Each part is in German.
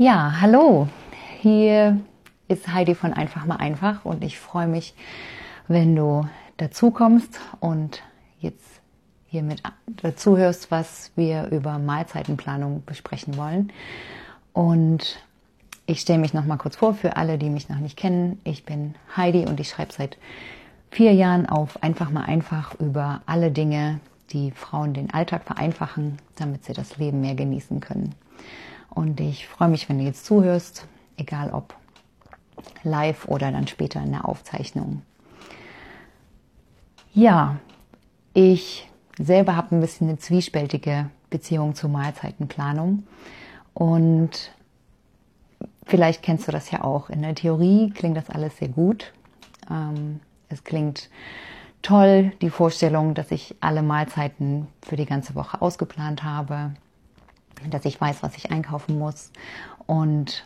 Ja, hallo. Hier ist Heidi von Einfach mal einfach und ich freue mich, wenn du dazu kommst und jetzt hier mit dazu was wir über Mahlzeitenplanung besprechen wollen. Und ich stelle mich noch mal kurz vor für alle, die mich noch nicht kennen. Ich bin Heidi und ich schreibe seit vier Jahren auf Einfach mal einfach über alle Dinge, die Frauen den Alltag vereinfachen, damit sie das Leben mehr genießen können. Und ich freue mich, wenn du jetzt zuhörst, egal ob live oder dann später in der Aufzeichnung. Ja, ich selber habe ein bisschen eine zwiespältige Beziehung zur Mahlzeitenplanung und vielleicht kennst du das ja auch. In der Theorie klingt das alles sehr gut. Ähm, es klingt toll, die Vorstellung, dass ich alle Mahlzeiten für die ganze Woche ausgeplant habe, dass ich weiß, was ich einkaufen muss und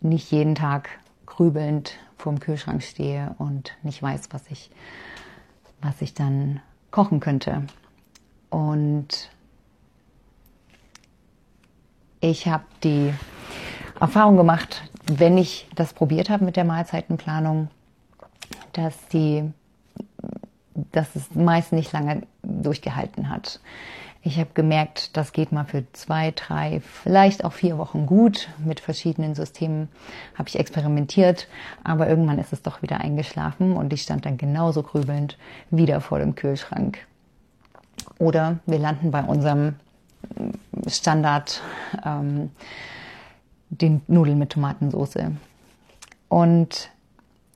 nicht jeden Tag grübelnd vorm Kühlschrank stehe und nicht weiß, was ich, was ich dann kochen könnte. Und ich habe die Erfahrung gemacht, wenn ich das probiert habe mit der Mahlzeitenplanung, dass die, dass es meist nicht lange durchgehalten hat. Ich habe gemerkt, das geht mal für zwei, drei, vielleicht auch vier Wochen gut. Mit verschiedenen Systemen habe ich experimentiert, aber irgendwann ist es doch wieder eingeschlafen und ich stand dann genauso grübelnd wieder vor dem Kühlschrank. Oder wir landen bei unserem Standard, ähm, den Nudeln mit Tomatensauce. Und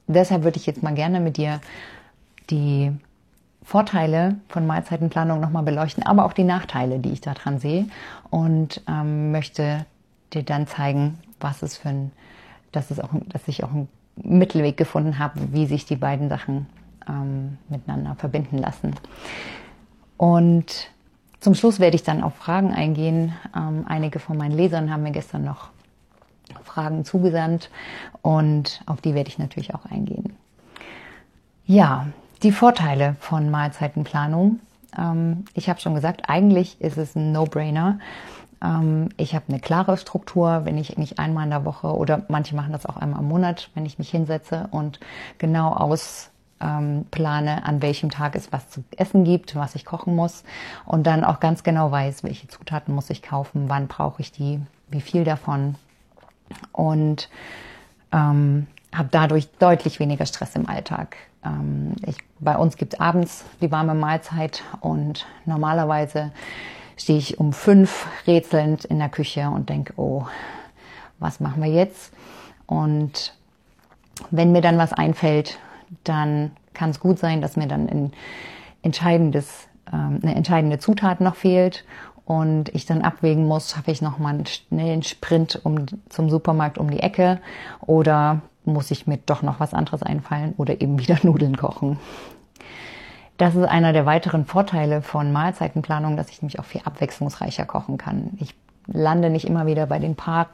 deshalb würde ich jetzt mal gerne mit dir die Vorteile von Mahlzeitenplanung nochmal beleuchten, aber auch die Nachteile, die ich daran sehe und ähm, möchte dir dann zeigen, was es für ein, dass es auch, dass ich auch einen Mittelweg gefunden habe, wie sich die beiden Sachen ähm, miteinander verbinden lassen. Und zum Schluss werde ich dann auf Fragen eingehen. Ähm, einige von meinen Lesern haben mir gestern noch Fragen zugesandt und auf die werde ich natürlich auch eingehen. Ja, die Vorteile von Mahlzeitenplanung. Ähm, ich habe schon gesagt, eigentlich ist es ein No-Brainer. Ähm, ich habe eine klare Struktur, wenn ich mich einmal in der Woche oder manche machen das auch einmal im Monat, wenn ich mich hinsetze und genau aus ähm, plane, an welchem Tag es was zu essen gibt, was ich kochen muss und dann auch ganz genau weiß, welche Zutaten muss ich kaufen, wann brauche ich die, wie viel davon und ähm, habe dadurch deutlich weniger Stress im Alltag. Ähm, ich, bei uns gibt es abends die warme Mahlzeit und normalerweise stehe ich um fünf rätselnd in der Küche und denke, oh, was machen wir jetzt? Und wenn mir dann was einfällt, dann kann es gut sein, dass mir dann ein entscheidendes, ähm, eine entscheidende Zutat noch fehlt und ich dann abwägen muss, schaffe ich noch mal einen schnellen Sprint um, zum Supermarkt um die Ecke oder muss ich mir doch noch was anderes einfallen oder eben wieder Nudeln kochen. Das ist einer der weiteren Vorteile von Mahlzeitenplanung, dass ich nämlich auch viel abwechslungsreicher kochen kann. Ich lande nicht immer wieder bei den paar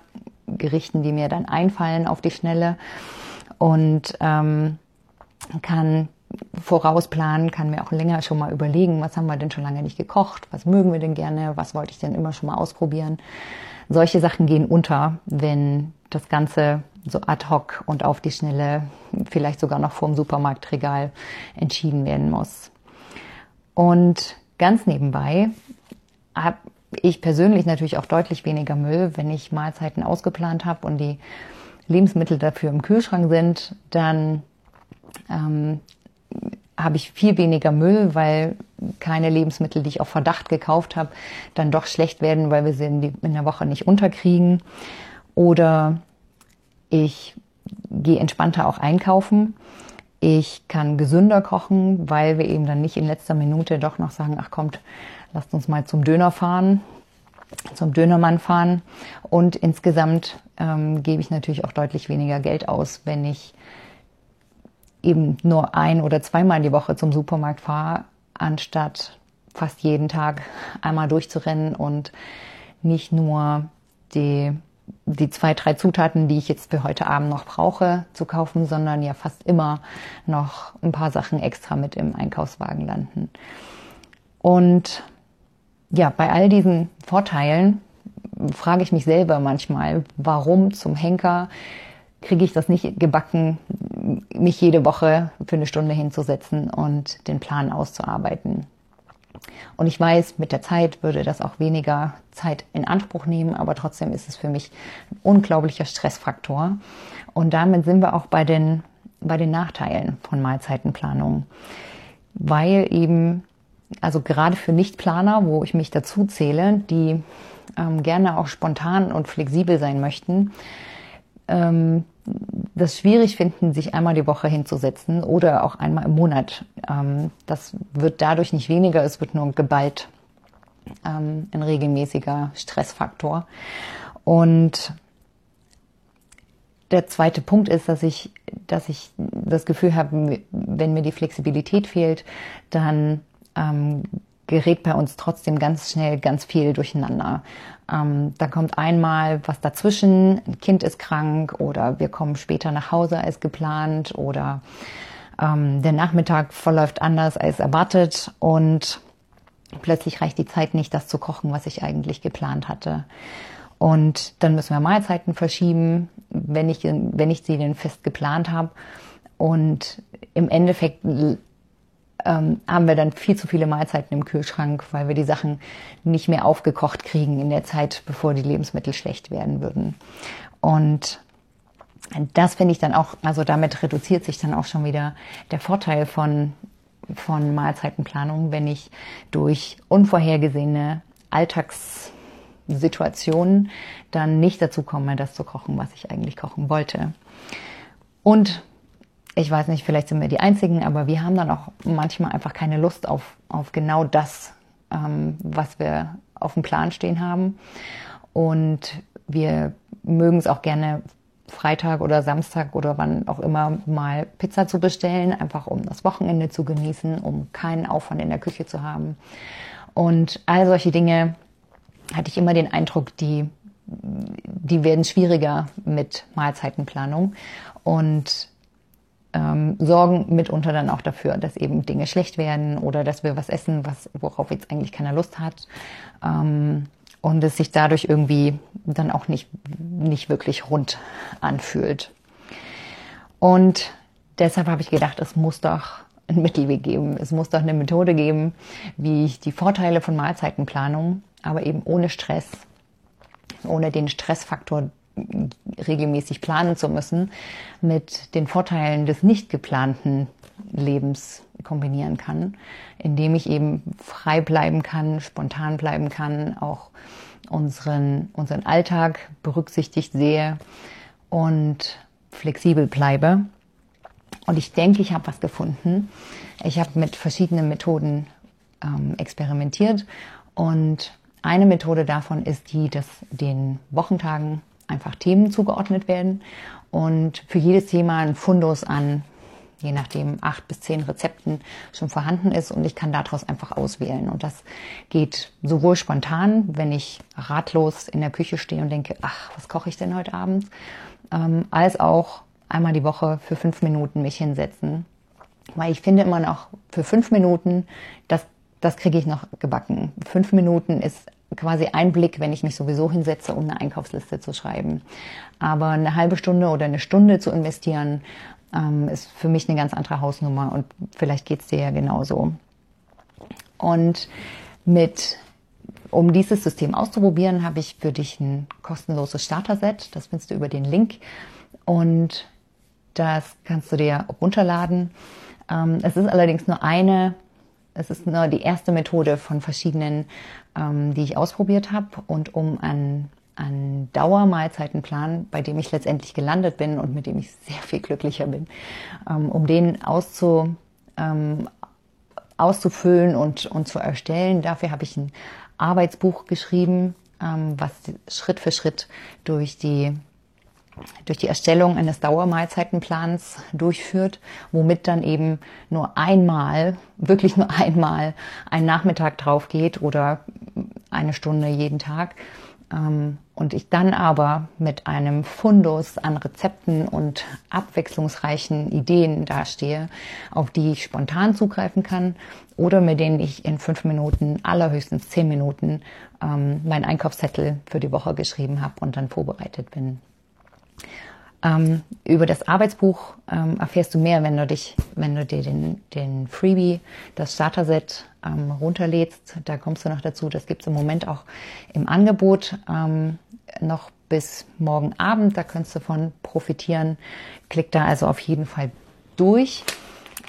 Gerichten, die mir dann einfallen auf die Schnelle und ähm, kann vorausplanen, kann mir auch länger schon mal überlegen, was haben wir denn schon lange nicht gekocht, was mögen wir denn gerne, was wollte ich denn immer schon mal ausprobieren. Solche Sachen gehen unter, wenn das Ganze so ad hoc und auf die Schnelle, vielleicht sogar noch vor dem Supermarktregal entschieden werden muss. Und ganz nebenbei habe ich persönlich natürlich auch deutlich weniger Müll, wenn ich Mahlzeiten ausgeplant habe und die Lebensmittel dafür im Kühlschrank sind, dann ähm, habe ich viel weniger Müll, weil keine Lebensmittel, die ich auf Verdacht gekauft habe, dann doch schlecht werden, weil wir sie in, in der Woche nicht unterkriegen. Oder ich gehe entspannter auch einkaufen. Ich kann gesünder kochen, weil wir eben dann nicht in letzter Minute doch noch sagen, ach kommt, lasst uns mal zum Döner fahren, zum Dönermann fahren. Und insgesamt ähm, gebe ich natürlich auch deutlich weniger Geld aus, wenn ich eben nur ein oder zweimal die Woche zum Supermarkt fahre, anstatt fast jeden Tag einmal durchzurennen und nicht nur die, die zwei, drei Zutaten, die ich jetzt für heute Abend noch brauche, zu kaufen, sondern ja fast immer noch ein paar Sachen extra mit im Einkaufswagen landen. Und ja, bei all diesen Vorteilen frage ich mich selber manchmal, warum zum Henker kriege ich das nicht gebacken, mich jede Woche für eine Stunde hinzusetzen und den Plan auszuarbeiten. Und ich weiß, mit der Zeit würde das auch weniger Zeit in Anspruch nehmen, aber trotzdem ist es für mich ein unglaublicher Stressfaktor. Und damit sind wir auch bei den, bei den Nachteilen von Mahlzeitenplanung. Weil eben, also gerade für Nichtplaner, wo ich mich dazu zähle, die ähm, gerne auch spontan und flexibel sein möchten, ähm, das schwierig finden, sich einmal die Woche hinzusetzen oder auch einmal im Monat. Ähm, das wird dadurch nicht weniger, es wird nur geballt ähm, ein regelmäßiger Stressfaktor. Und der zweite Punkt ist, dass ich, dass ich das Gefühl habe, wenn mir die Flexibilität fehlt, dann ähm, gerät bei uns trotzdem ganz schnell ganz viel durcheinander. Ähm, da kommt einmal was dazwischen, ein Kind ist krank oder wir kommen später nach Hause als geplant oder ähm, der Nachmittag verläuft anders als erwartet und plötzlich reicht die Zeit nicht, das zu kochen, was ich eigentlich geplant hatte. Und dann müssen wir Mahlzeiten verschieben, wenn ich, wenn ich sie denn fest geplant habe. Und im Endeffekt ähm, haben wir dann viel zu viele Mahlzeiten im Kühlschrank, weil wir die Sachen nicht mehr aufgekocht kriegen in der Zeit, bevor die Lebensmittel schlecht werden würden. Und das finde ich dann auch, also damit reduziert sich dann auch schon wieder der Vorteil von, von Mahlzeitenplanung, wenn ich durch unvorhergesehene Alltagssituationen dann nicht dazu komme, das zu kochen, was ich eigentlich kochen wollte. Und ich weiß nicht, vielleicht sind wir die Einzigen, aber wir haben dann auch manchmal einfach keine Lust auf, auf genau das, ähm, was wir auf dem Plan stehen haben. Und wir mögen es auch gerne Freitag oder Samstag oder wann auch immer mal Pizza zu bestellen, einfach um das Wochenende zu genießen, um keinen Aufwand in der Küche zu haben. Und all solche Dinge hatte ich immer den Eindruck, die, die werden schwieriger mit Mahlzeitenplanung. Und ähm, sorgen mitunter dann auch dafür, dass eben Dinge schlecht werden oder dass wir was essen, was, worauf jetzt eigentlich keiner Lust hat. Ähm, und es sich dadurch irgendwie dann auch nicht, nicht wirklich rund anfühlt. Und deshalb habe ich gedacht, es muss doch ein Mittelweg geben. Es muss doch eine Methode geben, wie ich die Vorteile von Mahlzeitenplanung, aber eben ohne Stress, ohne den Stressfaktor regelmäßig planen zu müssen, mit den Vorteilen des nicht geplanten Lebens kombinieren kann, indem ich eben frei bleiben kann, spontan bleiben kann, auch unseren, unseren Alltag berücksichtigt sehe und flexibel bleibe. Und ich denke, ich habe was gefunden. Ich habe mit verschiedenen Methoden ähm, experimentiert und eine Methode davon ist die, dass den Wochentagen einfach Themen zugeordnet werden und für jedes Thema ein Fundus an, je nachdem, acht bis zehn Rezepten schon vorhanden ist und ich kann daraus einfach auswählen. Und das geht sowohl spontan, wenn ich ratlos in der Küche stehe und denke, ach, was koche ich denn heute Abend, ähm, als auch einmal die Woche für fünf Minuten mich hinsetzen. Weil ich finde immer noch, für fünf Minuten, das, das kriege ich noch gebacken. Fünf Minuten ist quasi ein Blick, wenn ich mich sowieso hinsetze, um eine Einkaufsliste zu schreiben. Aber eine halbe Stunde oder eine Stunde zu investieren, ähm, ist für mich eine ganz andere Hausnummer und vielleicht geht's dir ja genauso. Und mit, um dieses System auszuprobieren, habe ich für dich ein kostenloses Starter-Set. Das findest du über den Link und das kannst du dir runterladen. Ähm, es ist allerdings nur eine es ist nur die erste Methode von verschiedenen, ähm, die ich ausprobiert habe. Und um an, an Dauermahlzeitenplan, bei dem ich letztendlich gelandet bin und mit dem ich sehr viel glücklicher bin, ähm, um den auszu, ähm, auszufüllen und, und zu erstellen, dafür habe ich ein Arbeitsbuch geschrieben, ähm, was Schritt für Schritt durch die durch die Erstellung eines Dauermahlzeitenplans durchführt, womit dann eben nur einmal, wirklich nur einmal ein Nachmittag drauf geht oder eine Stunde jeden Tag, ähm, und ich dann aber mit einem Fundus an Rezepten und abwechslungsreichen Ideen dastehe, auf die ich spontan zugreifen kann oder mit denen ich in fünf Minuten, allerhöchstens zehn Minuten ähm, meinen Einkaufszettel für die Woche geschrieben habe und dann vorbereitet bin. Ähm, über das Arbeitsbuch ähm, erfährst du mehr, wenn du dich, wenn du dir den, den Freebie, das Starter-Set ähm, runterlädst. Da kommst du noch dazu. Das gibt es im Moment auch im Angebot ähm, noch bis morgen Abend. Da kannst du von profitieren. Klick da also auf jeden Fall durch.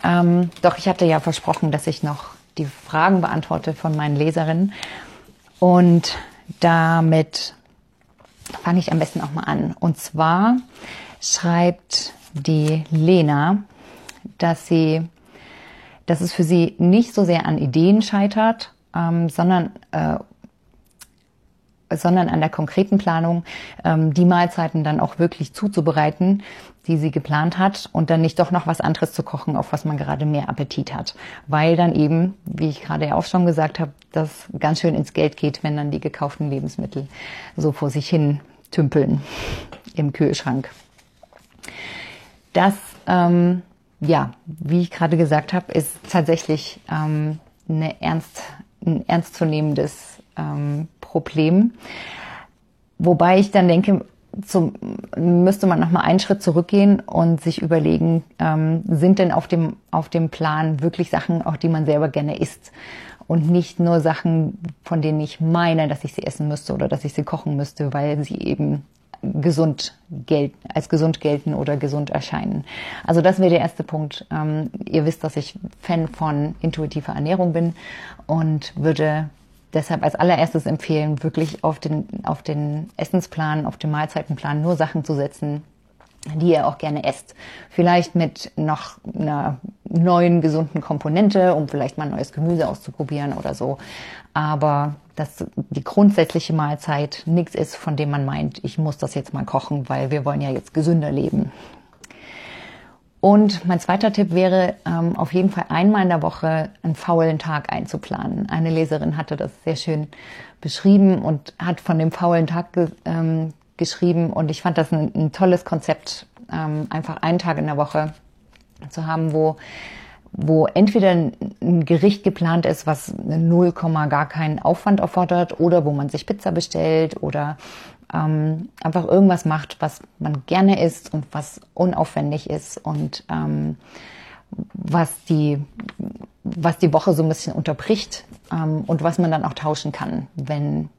Ähm, doch ich hatte ja versprochen, dass ich noch die Fragen beantworte von meinen Leserinnen. Und damit fange ich am besten auch mal an. Und zwar schreibt die Lena, dass sie, dass es für sie nicht so sehr an Ideen scheitert, ähm, sondern äh, sondern an der konkreten Planung, ähm, die Mahlzeiten dann auch wirklich zuzubereiten, die sie geplant hat und dann nicht doch noch was anderes zu kochen, auf was man gerade mehr Appetit hat. Weil dann eben, wie ich gerade ja auch schon gesagt habe, das ganz schön ins Geld geht, wenn dann die gekauften Lebensmittel so vor sich hin tümpeln im Kühlschrank. Das, ähm, ja, wie ich gerade gesagt habe, ist tatsächlich ähm, eine ernst, ein ernstzunehmendes ähm, Problem. Wobei ich dann denke, zum, müsste man noch mal einen Schritt zurückgehen und sich überlegen, ähm, sind denn auf dem, auf dem Plan wirklich Sachen, auch die man selber gerne isst? Und nicht nur Sachen, von denen ich meine, dass ich sie essen müsste oder dass ich sie kochen müsste, weil sie eben gesund gelten, als gesund gelten oder gesund erscheinen. Also das wäre der erste Punkt. Ähm, ihr wisst, dass ich Fan von intuitiver Ernährung bin und würde deshalb als allererstes empfehlen, wirklich auf den, auf den Essensplan, auf den Mahlzeitenplan nur Sachen zu setzen, die ihr auch gerne esst. Vielleicht mit noch einer neuen gesunden Komponente, um vielleicht mal neues Gemüse auszuprobieren oder so. Aber dass die grundsätzliche Mahlzeit nichts ist, von dem man meint, ich muss das jetzt mal kochen, weil wir wollen ja jetzt gesünder leben. Und mein zweiter Tipp wäre, ähm, auf jeden Fall einmal in der Woche einen faulen Tag einzuplanen. Eine Leserin hatte das sehr schön beschrieben und hat von dem faulen Tag ge ähm, geschrieben. Und ich fand das ein, ein tolles Konzept, ähm, einfach einen Tag in der Woche zu haben, wo wo entweder ein Gericht geplant ist, was 0, gar keinen Aufwand erfordert oder wo man sich Pizza bestellt oder ähm, einfach irgendwas macht, was man gerne isst und was unaufwendig ist und ähm, was die was die Woche so ein bisschen unterbricht ähm, und was man dann auch tauschen kann, wenn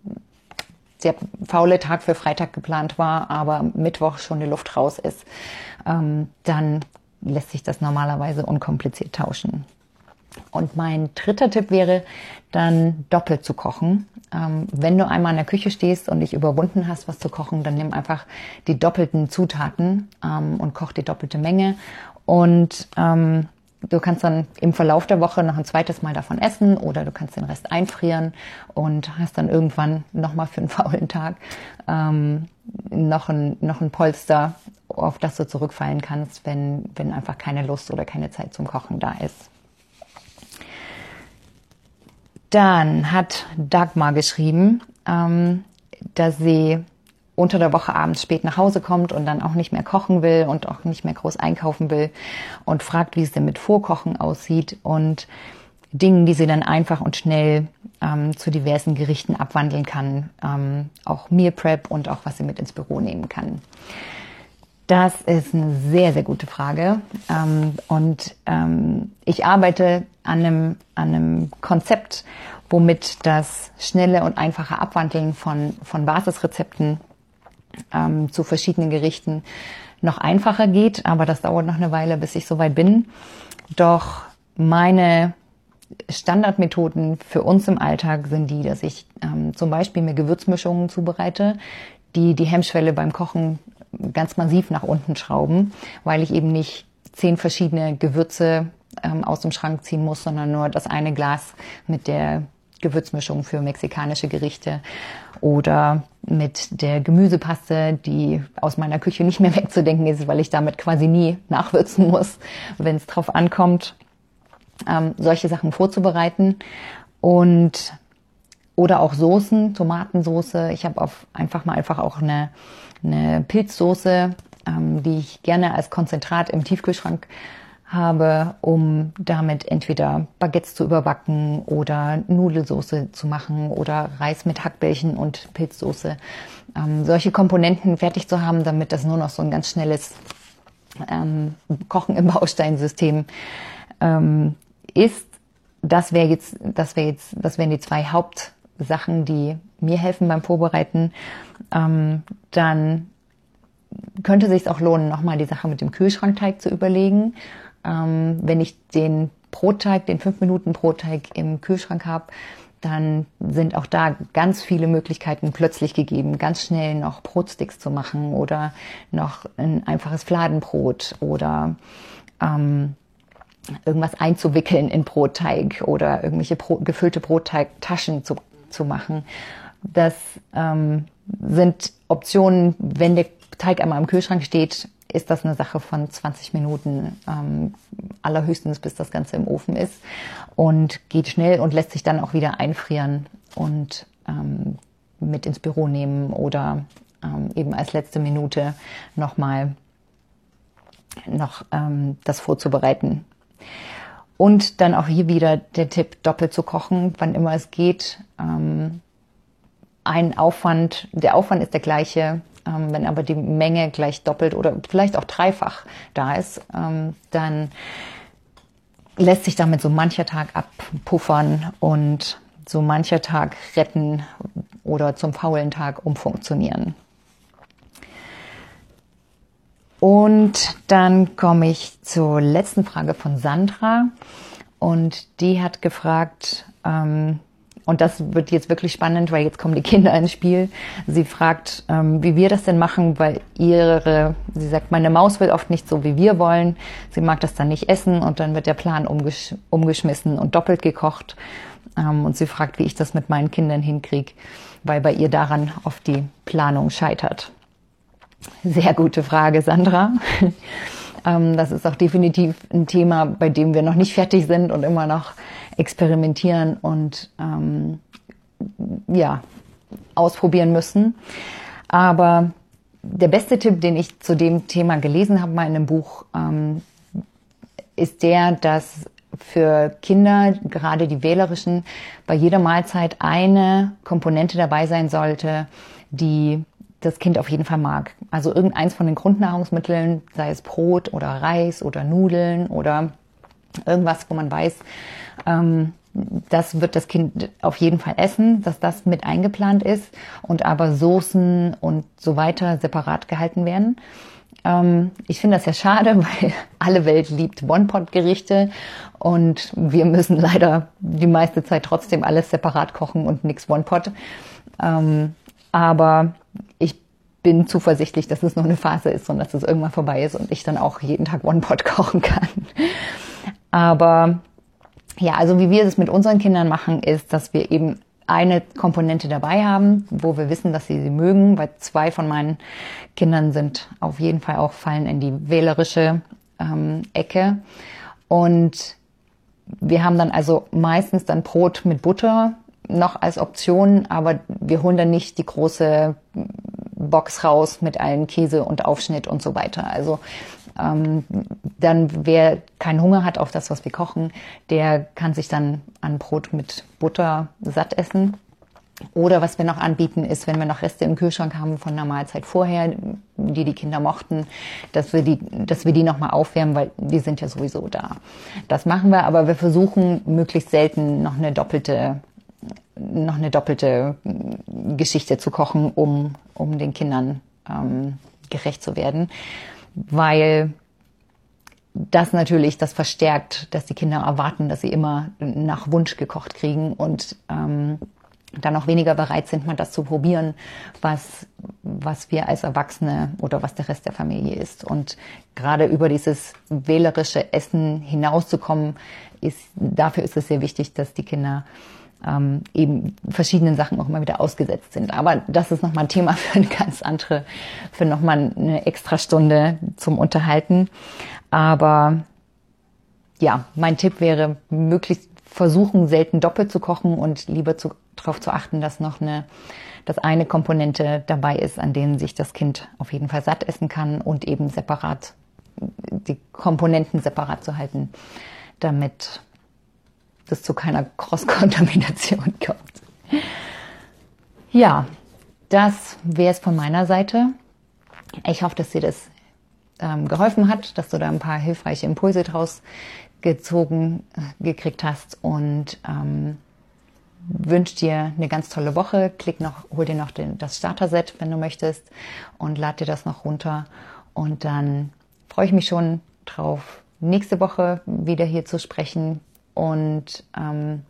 der faule Tag für Freitag geplant war, aber Mittwoch schon die Luft raus ist, ähm, dann lässt sich das normalerweise unkompliziert tauschen. Und mein dritter Tipp wäre, dann doppelt zu kochen. Ähm, wenn du einmal in der Küche stehst und dich überwunden hast, was zu kochen, dann nimm einfach die doppelten Zutaten ähm, und koch die doppelte Menge. Und ähm, du kannst dann im Verlauf der Woche noch ein zweites Mal davon essen oder du kannst den Rest einfrieren und hast dann irgendwann nochmal für einen faulen Tag ähm, noch, ein, noch ein Polster, auf das du zurückfallen kannst, wenn, wenn einfach keine Lust oder keine Zeit zum Kochen da ist. Dann hat Dagmar geschrieben, ähm, dass sie unter der Woche abends spät nach Hause kommt und dann auch nicht mehr kochen will und auch nicht mehr groß einkaufen will und fragt, wie es denn mit Vorkochen aussieht und Dingen, die sie dann einfach und schnell ähm, zu diversen Gerichten abwandeln kann, ähm, auch Meal Prep und auch was sie mit ins Büro nehmen kann. Das ist eine sehr, sehr gute Frage. Ähm, und ähm, ich arbeite an einem, an einem Konzept, womit das schnelle und einfache Abwandeln von, von Basisrezepten ähm, zu verschiedenen Gerichten noch einfacher geht. Aber das dauert noch eine Weile, bis ich soweit bin. Doch meine Standardmethoden für uns im Alltag sind die, dass ich zum Beispiel mir Gewürzmischungen zubereite, die die Hemmschwelle beim Kochen ganz massiv nach unten schrauben, weil ich eben nicht zehn verschiedene Gewürze ähm, aus dem Schrank ziehen muss, sondern nur das eine Glas mit der Gewürzmischung für mexikanische Gerichte oder mit der Gemüsepaste, die aus meiner Küche nicht mehr wegzudenken ist, weil ich damit quasi nie nachwürzen muss, wenn es drauf ankommt, ähm, solche Sachen vorzubereiten. Und oder auch Soßen, Tomatensoße. Ich habe auf einfach mal einfach auch eine, eine Pilzsoße, ähm, die ich gerne als Konzentrat im Tiefkühlschrank habe, um damit entweder Baguettes zu überbacken oder Nudelsoße zu machen oder Reis mit Hackbällchen und Pilzsoße. Ähm, solche Komponenten fertig zu haben, damit das nur noch so ein ganz schnelles ähm, Kochen im Bausteinsystem ähm, ist. Das wäre jetzt, das wäre jetzt, das wären die zwei Hauptsachen, die mir helfen beim Vorbereiten. Ähm, dann könnte sich auch lohnen, nochmal die Sache mit dem Kühlschrankteig zu überlegen. Ähm, wenn ich den Brotteig, den 5 Minuten Brotteig im Kühlschrank habe, dann sind auch da ganz viele Möglichkeiten plötzlich gegeben, ganz schnell noch Brotsticks zu machen oder noch ein einfaches Fladenbrot oder ähm, irgendwas einzuwickeln in Brotteig oder irgendwelche Brot, gefüllte Brotteigtaschen zu, zu machen. Das ähm, sind Optionen, wenn der Teig einmal im Kühlschrank steht, ist das eine Sache von 20 Minuten, ähm, allerhöchstens bis das Ganze im Ofen ist und geht schnell und lässt sich dann auch wieder einfrieren und ähm, mit ins Büro nehmen oder ähm, eben als letzte Minute nochmal noch ähm, das vorzubereiten. Und dann auch hier wieder der Tipp, doppelt zu kochen, wann immer es geht. Ähm, ein Aufwand, der Aufwand ist der gleiche, ähm, wenn aber die Menge gleich doppelt oder vielleicht auch dreifach da ist, ähm, dann lässt sich damit so mancher Tag abpuffern und so mancher Tag retten oder zum faulen Tag umfunktionieren. Und dann komme ich zur letzten Frage von Sandra. Und die hat gefragt, ähm, und das wird jetzt wirklich spannend, weil jetzt kommen die Kinder ins Spiel. Sie fragt, ähm, wie wir das denn machen, weil ihre, sie sagt, meine Maus will oft nicht so, wie wir wollen. Sie mag das dann nicht essen und dann wird der Plan umgesch umgeschmissen und doppelt gekocht. Ähm, und sie fragt, wie ich das mit meinen Kindern hinkriege, weil bei ihr daran oft die Planung scheitert. Sehr gute Frage, Sandra. ähm, das ist auch definitiv ein Thema, bei dem wir noch nicht fertig sind und immer noch experimentieren und ähm, ja, ausprobieren müssen. Aber der beste Tipp, den ich zu dem Thema gelesen habe, mal in einem Buch, ähm, ist der, dass für Kinder, gerade die wählerischen, bei jeder Mahlzeit eine Komponente dabei sein sollte, die das Kind auf jeden Fall mag. Also irgendeins von den Grundnahrungsmitteln, sei es Brot oder Reis oder Nudeln oder irgendwas, wo man weiß, ähm, das wird das Kind auf jeden Fall essen, dass das mit eingeplant ist und aber Soßen und so weiter separat gehalten werden. Ähm, ich finde das ja schade, weil alle Welt liebt One-Pot-Gerichte und wir müssen leider die meiste Zeit trotzdem alles separat kochen und nichts One-Pot. Ähm, aber ich bin zuversichtlich, dass es nur eine Phase ist und dass es irgendwann vorbei ist und ich dann auch jeden Tag One-Pot kochen kann. Aber ja, also wie wir es mit unseren Kindern machen, ist, dass wir eben eine Komponente dabei haben, wo wir wissen, dass sie sie mögen, weil zwei von meinen Kindern sind auf jeden Fall auch fallen in die wählerische ähm, Ecke. Und wir haben dann also meistens dann Brot mit Butter noch als Option, aber wir holen dann nicht die große Box raus mit allen Käse und Aufschnitt und so weiter. Also ähm, dann wer keinen Hunger hat auf das, was wir kochen, der kann sich dann an Brot mit Butter satt essen. Oder was wir noch anbieten, ist, wenn wir noch Reste im Kühlschrank haben von einer Mahlzeit vorher, die die Kinder mochten, dass wir die, dass wir die nochmal aufwärmen, weil die sind ja sowieso da. Das machen wir, aber wir versuchen möglichst selten noch eine doppelte, noch eine doppelte Geschichte zu kochen, um, um den Kindern ähm, gerecht zu werden weil das natürlich das verstärkt, dass die Kinder erwarten, dass sie immer nach Wunsch gekocht kriegen und ähm, dann auch weniger bereit sind, mal das zu probieren, was, was wir als Erwachsene oder was der Rest der Familie ist. Und gerade über dieses wählerische Essen hinauszukommen, ist, dafür ist es sehr wichtig, dass die Kinder ähm, eben verschiedenen Sachen auch immer wieder ausgesetzt sind. Aber das ist nochmal ein Thema für eine ganz andere, für nochmal eine extra Stunde zum Unterhalten. Aber ja, mein Tipp wäre, möglichst versuchen, selten doppelt zu kochen und lieber darauf zu achten, dass noch eine, dass eine Komponente dabei ist, an denen sich das Kind auf jeden Fall satt essen kann und eben separat, die Komponenten separat zu halten, damit es zu keiner Cross-Kontamination kommt. Ja, das wäre es von meiner Seite. Ich hoffe, dass dir das ähm, geholfen hat, dass du da ein paar hilfreiche Impulse draus gezogen äh, gekriegt hast und ähm, wünsche dir eine ganz tolle Woche. Klick noch, hol dir noch den, das Starter-Set, wenn du möchtest, und lad dir das noch runter. Und dann freue ich mich schon drauf, nächste Woche wieder hier zu sprechen. Und ähm,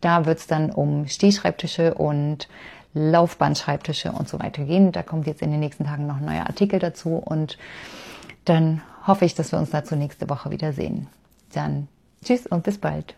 da wird es dann um Stehschreibtische und Laufbandschreibtische und so weiter gehen. Da kommt jetzt in den nächsten Tagen noch ein neuer Artikel dazu und dann hoffe ich, dass wir uns dazu nächste Woche wiedersehen. Dann tschüss und bis bald.